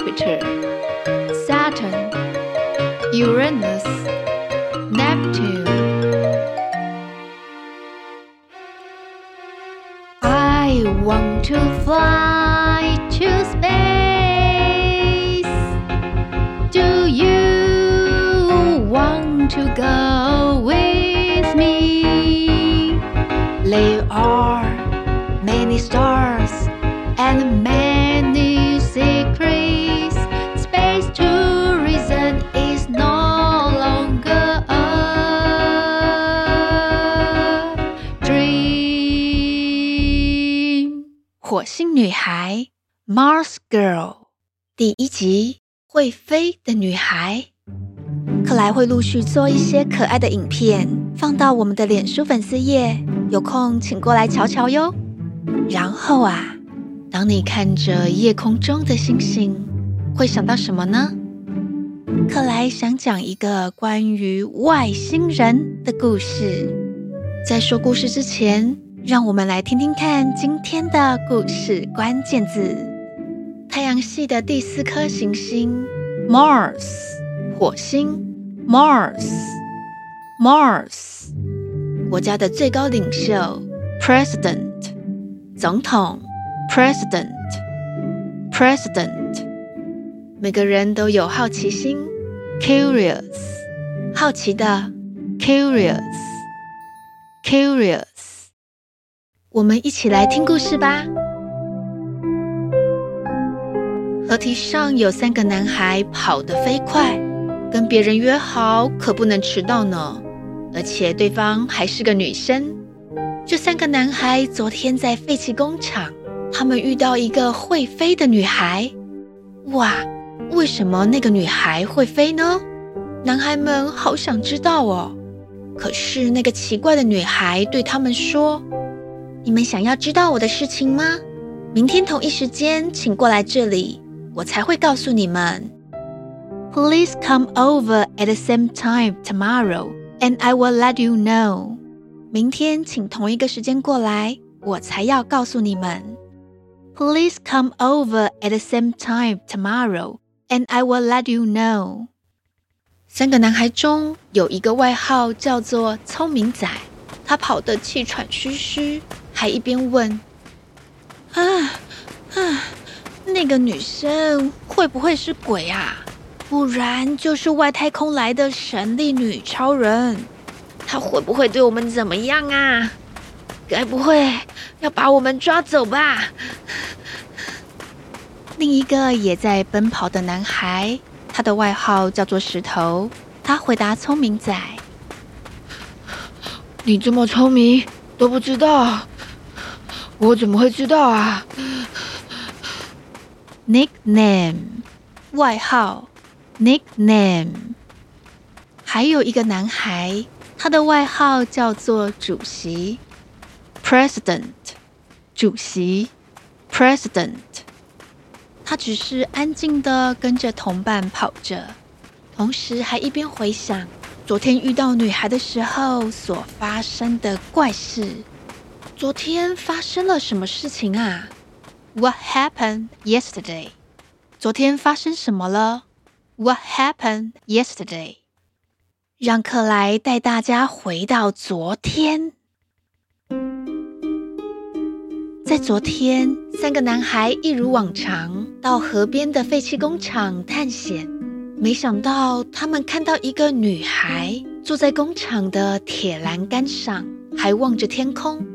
Jupiter, Saturn, Uranus, Neptune. I want to fly to space. Do you want to go with me? Are 星女孩 Mars Girl 第一集会飞的女孩，克莱会陆续做一些可爱的影片，放到我们的脸书粉丝页，有空请过来瞧瞧哟。然后啊，当你看着夜空中的星星，会想到什么呢？克莱想讲一个关于外星人的故事。在说故事之前，让我们来听听看今天的故事关键字：太阳系的第四颗行星 Mars，火星 Mars，Mars，国家的最高领袖 President，总统 President，President，每个人都有好奇心 Curious，好奇的 Curious，Curious。我们一起来听故事吧。河堤上有三个男孩跑得飞快，跟别人约好可不能迟到呢，而且对方还是个女生。这三个男孩昨天在废弃工厂，他们遇到一个会飞的女孩。哇，为什么那个女孩会飞呢？男孩们好想知道哦。可是那个奇怪的女孩对他们说。你们想要知道我的事情吗？明天同一时间，请过来这里，我才会告诉你们。Please come over at the same time tomorrow, and I will let you know. 明天请同一个时间过来，我才要告诉你们。Please come over at the same time tomorrow, and I will let you know. 三个男孩中有一个外号叫做“聪明仔”，他跑得气喘吁吁。还一边问：“啊啊，那个女生会不会是鬼啊？不然就是外太空来的神力女超人，她会不会对我们怎么样啊？该不会要把我们抓走吧？”另一个也在奔跑的男孩，他的外号叫做石头。他回答：“聪明仔，你这么聪明都不知道。”我怎么会知道啊？Nickname，外号，Nickname。还有一个男孩，他的外号叫做主席，President，主席，President。他只是安静地跟着同伴跑着，同时还一边回想昨天遇到女孩的时候所发生的怪事。昨天发生了什么事情啊？What happened yesterday？昨天发生什么了？What happened yesterday？让克莱带大家回到昨天。在昨天，三个男孩一如往常到河边的废弃工厂探险，没想到他们看到一个女孩坐在工厂的铁栏杆上，还望着天空。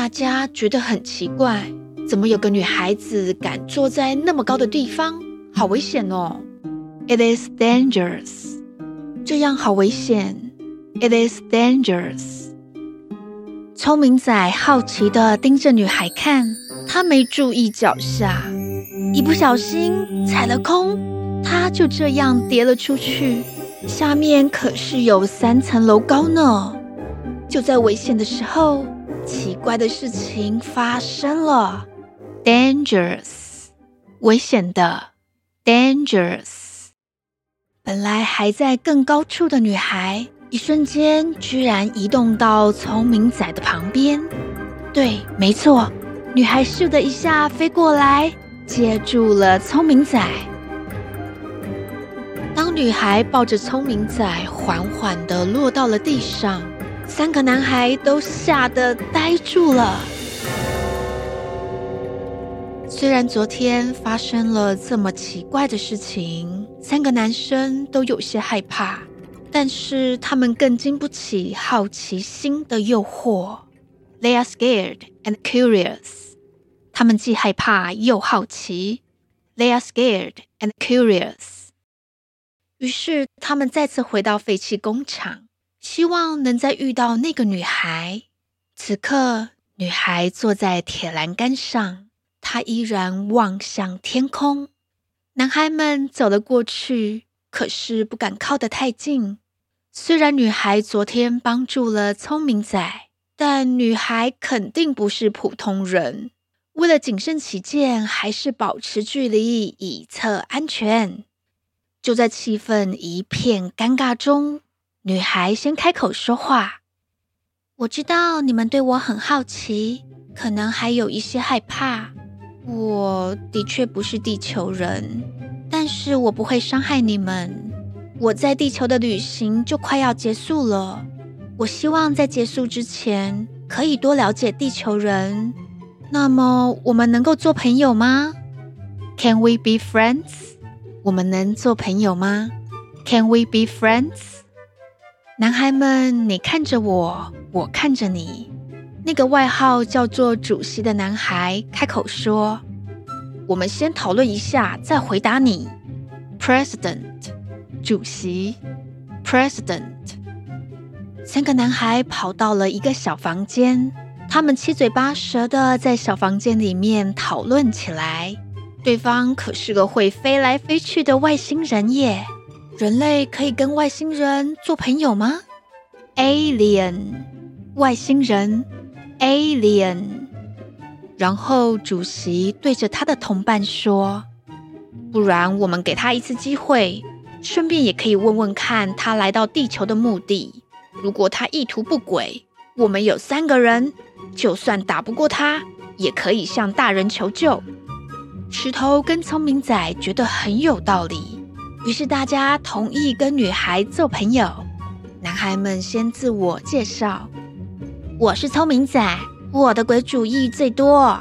大家觉得很奇怪，怎么有个女孩子敢坐在那么高的地方？好危险哦！It is dangerous，这样好危险。It is dangerous。聪明仔好奇地盯着女孩看，他没注意脚下，一不小心踩了空，他就这样跌了出去。下面可是有三层楼高呢。就在危险的时候，奇怪的事情发生了，dangerous，危险的，dangerous。本来还在更高处的女孩，一瞬间居然移动到聪明仔的旁边。对，没错，女孩咻的一下飞过来，接住了聪明仔。当女孩抱着聪明仔缓缓的落到了地上，三个男孩都吓得呆住了。虽然昨天发生了这么奇怪的事情，三个男生都有些害怕，但是他们更经不起好奇心的诱惑。They are scared and curious。他们既害怕又好奇。They are scared and curious。于是，他们再次回到废弃工厂，希望能再遇到那个女孩。此刻，女孩坐在铁栏杆上，她依然望向天空。男孩们走了过去，可是不敢靠得太近。虽然女孩昨天帮助了聪明仔，但女孩肯定不是普通人。为了谨慎起见，还是保持距离，以策安全。就在气氛一片尴尬中，女孩先开口说话：“我知道你们对我很好奇，可能还有一些害怕。我的确不是地球人，但是我不会伤害你们。我在地球的旅行就快要结束了，我希望在结束之前可以多了解地球人。那么，我们能够做朋友吗？Can we be friends？” 我们能做朋友吗？Can we be friends？男孩们，你看着我，我看着你。那个外号叫做“主席”的男孩开口说：“我们先讨论一下，再回答你。”President，主席。President。三个男孩跑到了一个小房间，他们七嘴八舌的在小房间里面讨论起来。对方可是个会飞来飞去的外星人耶！人类可以跟外星人做朋友吗？Alien，外星人，Alien。然后主席对着他的同伴说：“不然我们给他一次机会，顺便也可以问问看他来到地球的目的。如果他意图不轨，我们有三个人，就算打不过他，也可以向大人求救。”石头跟聪明仔觉得很有道理，于是大家同意跟女孩做朋友。男孩们先自我介绍：“我是聪明仔，我的鬼主意最多。”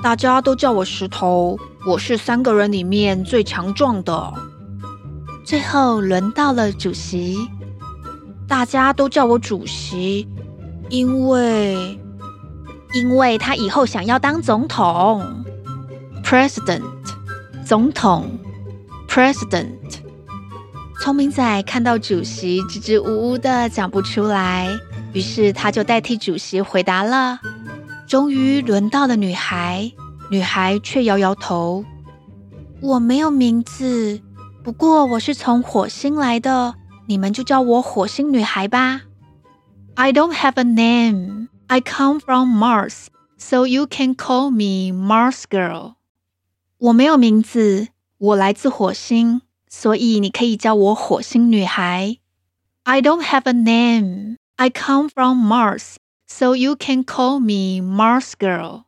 大家都叫我石头，我是三个人里面最强壮的。最后轮到了主席，大家都叫我主席，因为因为他以后想要当总统。President，总统，President。聪明仔看到主席支支吾吾的讲不出来，于是他就代替主席回答了。终于轮到了女孩，女孩却摇摇头：“我没有名字，不过我是从火星来的，你们就叫我火星女孩吧。” I don't have a name. I come from Mars, so you can call me Mars Girl. 我没有名字，我来自火星，所以你可以叫我火星女孩。I don't have a name. I come from Mars, so you can call me Mars Girl.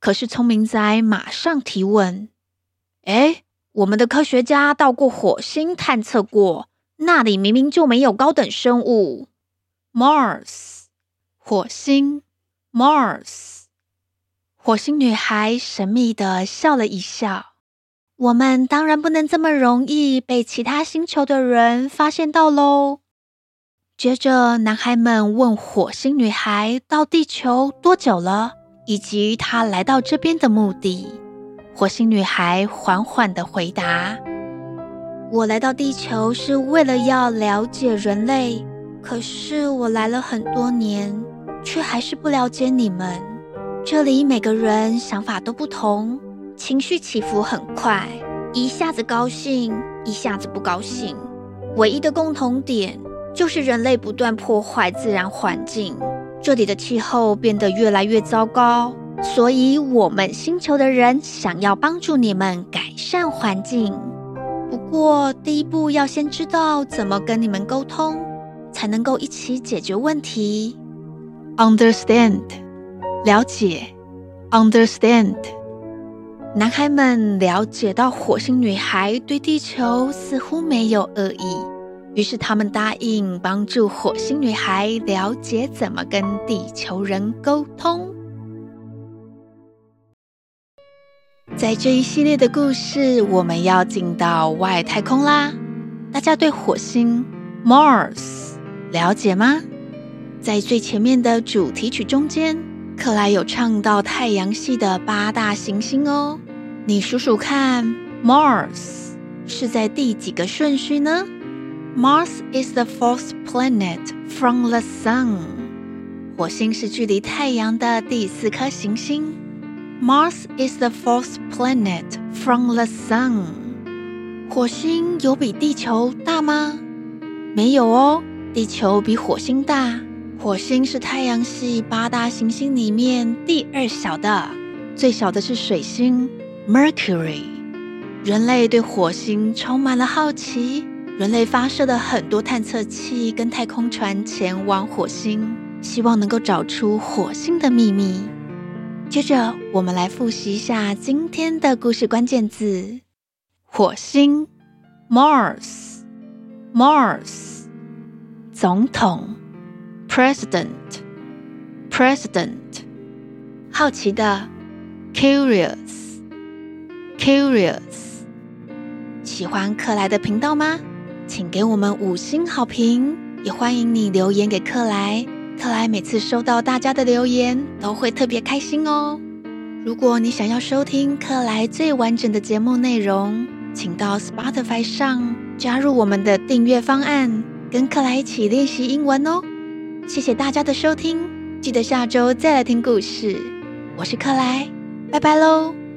可是聪明仔马上提问：“诶，我们的科学家到过火星探测过，那里明明就没有高等生物。”Mars，火星，Mars。火星女孩神秘地笑了一笑。我们当然不能这么容易被其他星球的人发现到喽。接着，男孩们问火星女孩到地球多久了，以及她来到这边的目的。火星女孩缓缓地回答：“我来到地球是为了要了解人类，可是我来了很多年。”却还是不了解你们。这里每个人想法都不同，情绪起伏很快，一下子高兴，一下子不高兴。唯一的共同点就是人类不断破坏自然环境，这里的气候变得越来越糟糕。所以，我们星球的人想要帮助你们改善环境。不过，第一步要先知道怎么跟你们沟通，才能够一起解决问题。Understand，了解。Understand，男孩们了解到火星女孩对地球似乎没有恶意，于是他们答应帮助火星女孩了解怎么跟地球人沟通。在这一系列的故事，我们要进到外太空啦！大家对火星 Mars 了解吗？在最前面的主题曲中间，克莱有唱到太阳系的八大行星哦。你数数看，Mars 是在第几个顺序呢？Mars is the fourth planet from the sun。火星是距离太阳的第四颗行星。Mars is the fourth planet from the sun。火星有比地球大吗？没有哦，地球比火星大。火星是太阳系八大行星里面第二小的，最小的是水星 Mercury。人类对火星充满了好奇，人类发射了很多探测器跟太空船前往火星，希望能够找出火星的秘密。接着，我们来复习一下今天的故事关键字：火星 （Mars）、Mars，总统 （President）、President，好奇的 （Curious）、Curious，喜欢克莱的频道吗？请给我们五星好评，也欢迎你留言给克莱。克莱每次收到大家的留言，都会特别开心哦。如果你想要收听克莱最完整的节目内容，请到 Spotify 上加入我们的订阅方案，跟克莱一起练习英文哦。谢谢大家的收听，记得下周再来听故事。我是克莱，拜拜喽。